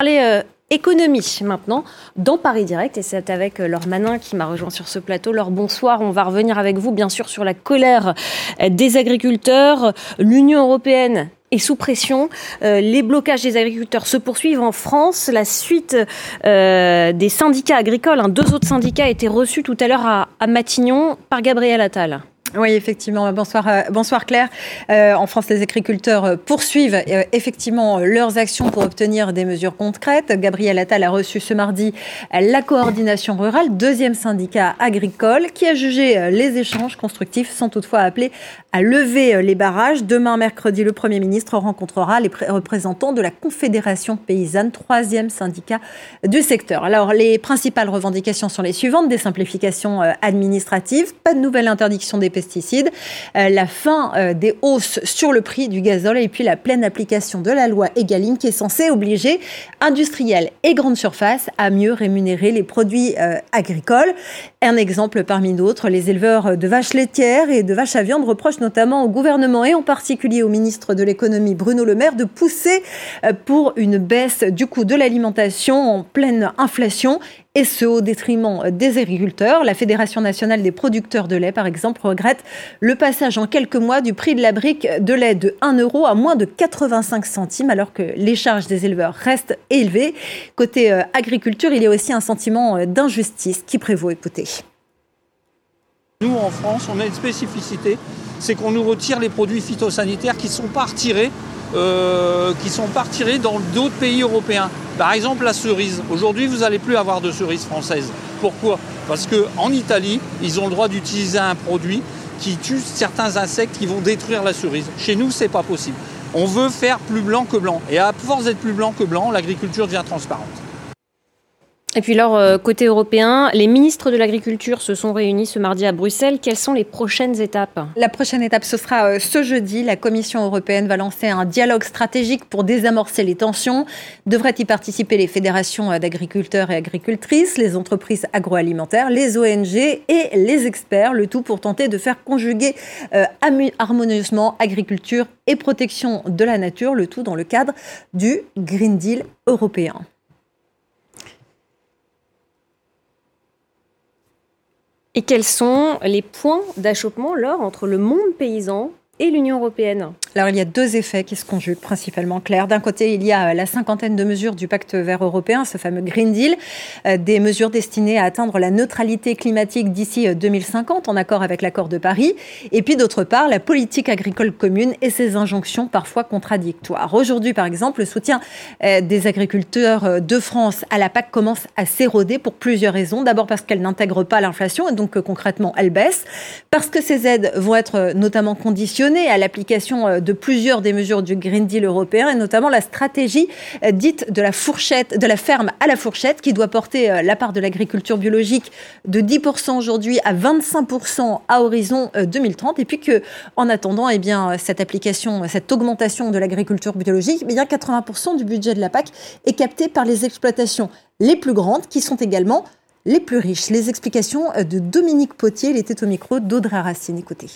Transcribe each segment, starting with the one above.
parler euh, économie maintenant dans Paris Direct et c'est avec euh, Laure Manin qui m'a rejoint sur ce plateau. Laure, bonsoir. On va revenir avec vous bien sûr sur la colère euh, des agriculteurs. L'Union européenne est sous pression. les blocages des agriculteurs se poursuivent en France. La suite des syndicats agricoles, hein, deux autres syndicats, a été reçus tout à l'heure à, à Matignon par Gabriel Attal. Oui, effectivement. Bonsoir, euh, bonsoir Claire. Euh, en France, les agriculteurs euh, poursuivent effectivement leurs actions pour obtenir des mesures concrètes. Gabriel Attal a reçu ce mardi la coordination rurale, deuxième syndicat agricole, qui a jugé les échanges constructifs sans toutefois appeler à lever les barrages. Demain, mercredi, le Premier ministre rencontrera les représentants de la Confédération paysanne, troisième syndicat du secteur. Alors, les principales revendications sont les suivantes. Des simplifications administratives, pas de nouvelle interdiction des pesticides, euh, la fin euh, des hausses sur le prix du gazole et puis la pleine application de la loi Egalim qui est censée obliger industriels et grandes surfaces à mieux rémunérer les produits euh, agricoles. Un exemple parmi d'autres, les éleveurs de vaches laitières et de vaches à viande reprochent notamment au gouvernement et en particulier au ministre de l'économie Bruno Le Maire de pousser pour une baisse du coût de l'alimentation en pleine inflation et ce au détriment des agriculteurs. La Fédération nationale des producteurs de lait, par exemple, regrette le passage en quelques mois du prix de la brique de lait de 1 euro à moins de 85 centimes, alors que les charges des éleveurs restent élevées. Côté euh, agriculture, il y a aussi un sentiment euh, d'injustice qui prévaut. Écoutez. Nous, en France, on a une spécificité, c'est qu'on nous retire les produits phytosanitaires qui ne sont pas retirés euh, qui sont pas retirés dans d'autres pays européens. Par exemple, la cerise. Aujourd'hui, vous n'allez plus avoir de cerise française. Pourquoi? Parce qu'en Italie, ils ont le droit d'utiliser un produit qui tue certains insectes qui vont détruire la cerise. Chez nous, c'est pas possible. On veut faire plus blanc que blanc. Et à force d'être plus blanc que blanc, l'agriculture devient transparente. Et puis alors, euh, côté européen, les ministres de l'Agriculture se sont réunis ce mardi à Bruxelles. Quelles sont les prochaines étapes? La prochaine étape, ce sera euh, ce jeudi. La Commission européenne va lancer un dialogue stratégique pour désamorcer les tensions. Devraient y participer les fédérations euh, d'agriculteurs et agricultrices, les entreprises agroalimentaires, les ONG et les experts, le tout pour tenter de faire conjuguer harmonieusement agriculture et protection de la nature, le tout dans le cadre du Green Deal européen. Et quels sont les points d'achoppement, lors entre le monde paysan et l'Union européenne alors, il y a deux effets qui se conjuguent principalement, Claire. D'un côté, il y a la cinquantaine de mesures du pacte vert européen, ce fameux Green Deal, euh, des mesures destinées à atteindre la neutralité climatique d'ici 2050, euh, en accord avec l'accord de Paris. Et puis, d'autre part, la politique agricole commune et ses injonctions parfois contradictoires. Aujourd'hui, par exemple, le soutien euh, des agriculteurs de France à la PAC commence à s'éroder pour plusieurs raisons. D'abord parce qu'elle n'intègre pas l'inflation et donc concrètement, elle baisse. Parce que ces aides vont être notamment conditionnées à l'application de plusieurs des mesures du Green Deal européen et notamment la stratégie euh, dite de la fourchette, de la ferme à la fourchette qui doit porter euh, la part de l'agriculture biologique de 10% aujourd'hui à 25% à horizon 2030 euh, et puis que en attendant eh bien cette application cette augmentation de l'agriculture biologique eh bien 80% du budget de la PAC est capté par les exploitations les plus grandes qui sont également les plus riches. Les explications de Dominique Potier, il était au micro d'Audrey Racine. Écoutez.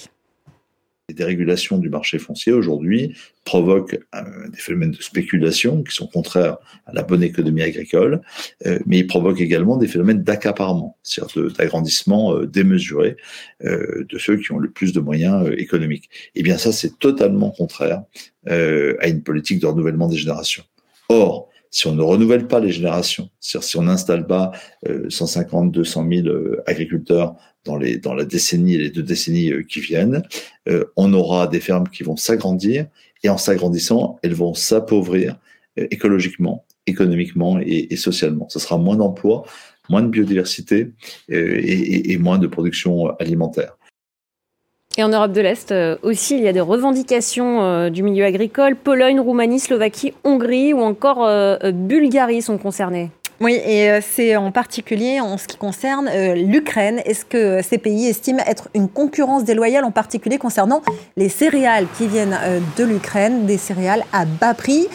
Les dérégulations du marché foncier aujourd'hui provoquent euh, des phénomènes de spéculation qui sont contraires à la bonne économie agricole, euh, mais ils provoquent également des phénomènes d'accaparement, c'est-à-dire d'agrandissement euh, démesuré de ceux qui ont le plus de moyens économiques. Et eh bien ça, c'est totalement contraire à une politique de renouvellement des générations. Or, si on ne renouvelle pas les générations, c'est-à-dire si on n'installe pas 150, 200 000 agriculteurs dans, les, dans la décennie et les deux décennies euh, qui viennent, euh, on aura des fermes qui vont s'agrandir et en s'agrandissant, elles vont s'appauvrir euh, écologiquement, économiquement et, socialement. Ce sera moins d'emplois, moins de biodiversité et, moins de production alimentaire. Et en Europe de l'Est aussi, il y a des revendications du milieu agricole. Pologne, Roumanie, Slovaquie, Hongrie ou encore Bulgarie sont concernés. Oui, et euh, c'est en particulier en ce qui concerne euh, l'Ukraine. Est-ce que ces pays estiment être une concurrence déloyale, en particulier concernant les céréales qui viennent euh, de l'Ukraine, des céréales à bas prix?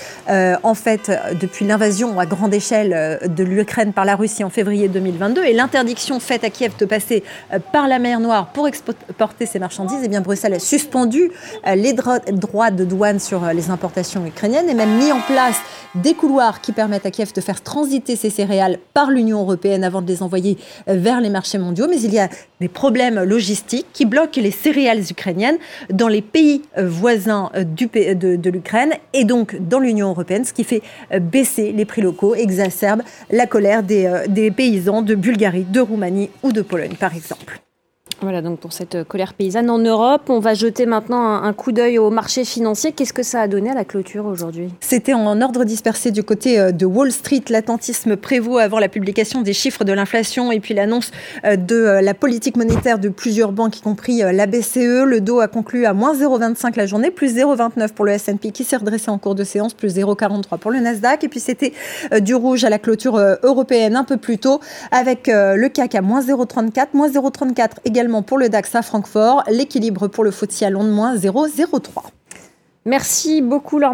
En fait, depuis l'invasion à grande échelle de l'Ukraine par la Russie en février 2022 et l'interdiction faite à Kiev de passer par la mer Noire pour exporter ces marchandises, eh bien Bruxelles a suspendu les droits de douane sur les importations ukrainiennes et même mis en place des couloirs qui permettent à Kiev de faire transiter ces céréales par l'Union européenne avant de les envoyer euh, vers les marchés mondiaux. Mais il y a des problèmes logistiques qui bloquent les céréales ukrainiennes dans les pays euh, voisins euh, de, l'Ukraine et donc dans l'Union européenne, ce qui fait baisser les prix locaux, exacerbe la colère des paysans de Bulgarie, de Roumanie ou de Pologne, par exemple. Voilà donc pour cette colère paysanne en Europe. On va jeter maintenant un, coup d'œil au marché financier. Qu'est-ce que ça a donné à la clôture aujourd'hui? C'était en ordre dispersé du côté euh, de Wall Street. L'attentisme prévaut avant la publication des chiffres de l'inflation et puis l'annonce euh, de euh, la politique monétaire de plusieurs banques, y compris la BCE. Le dos a conclu à moins 0,25 la journée, plus 0,29 pour le S&P qui s'est redressé en cours de séance, plus 0,43 pour le Nasdaq. Et puis c'était du rouge à la clôture européenne un peu plus tôt avec le CAC à moins 0,34, moins 0,34 également pour le DAX à Francfort, l'équilibre pour le FTSE à Londres, moins 0,03. Merci beaucoup, Laure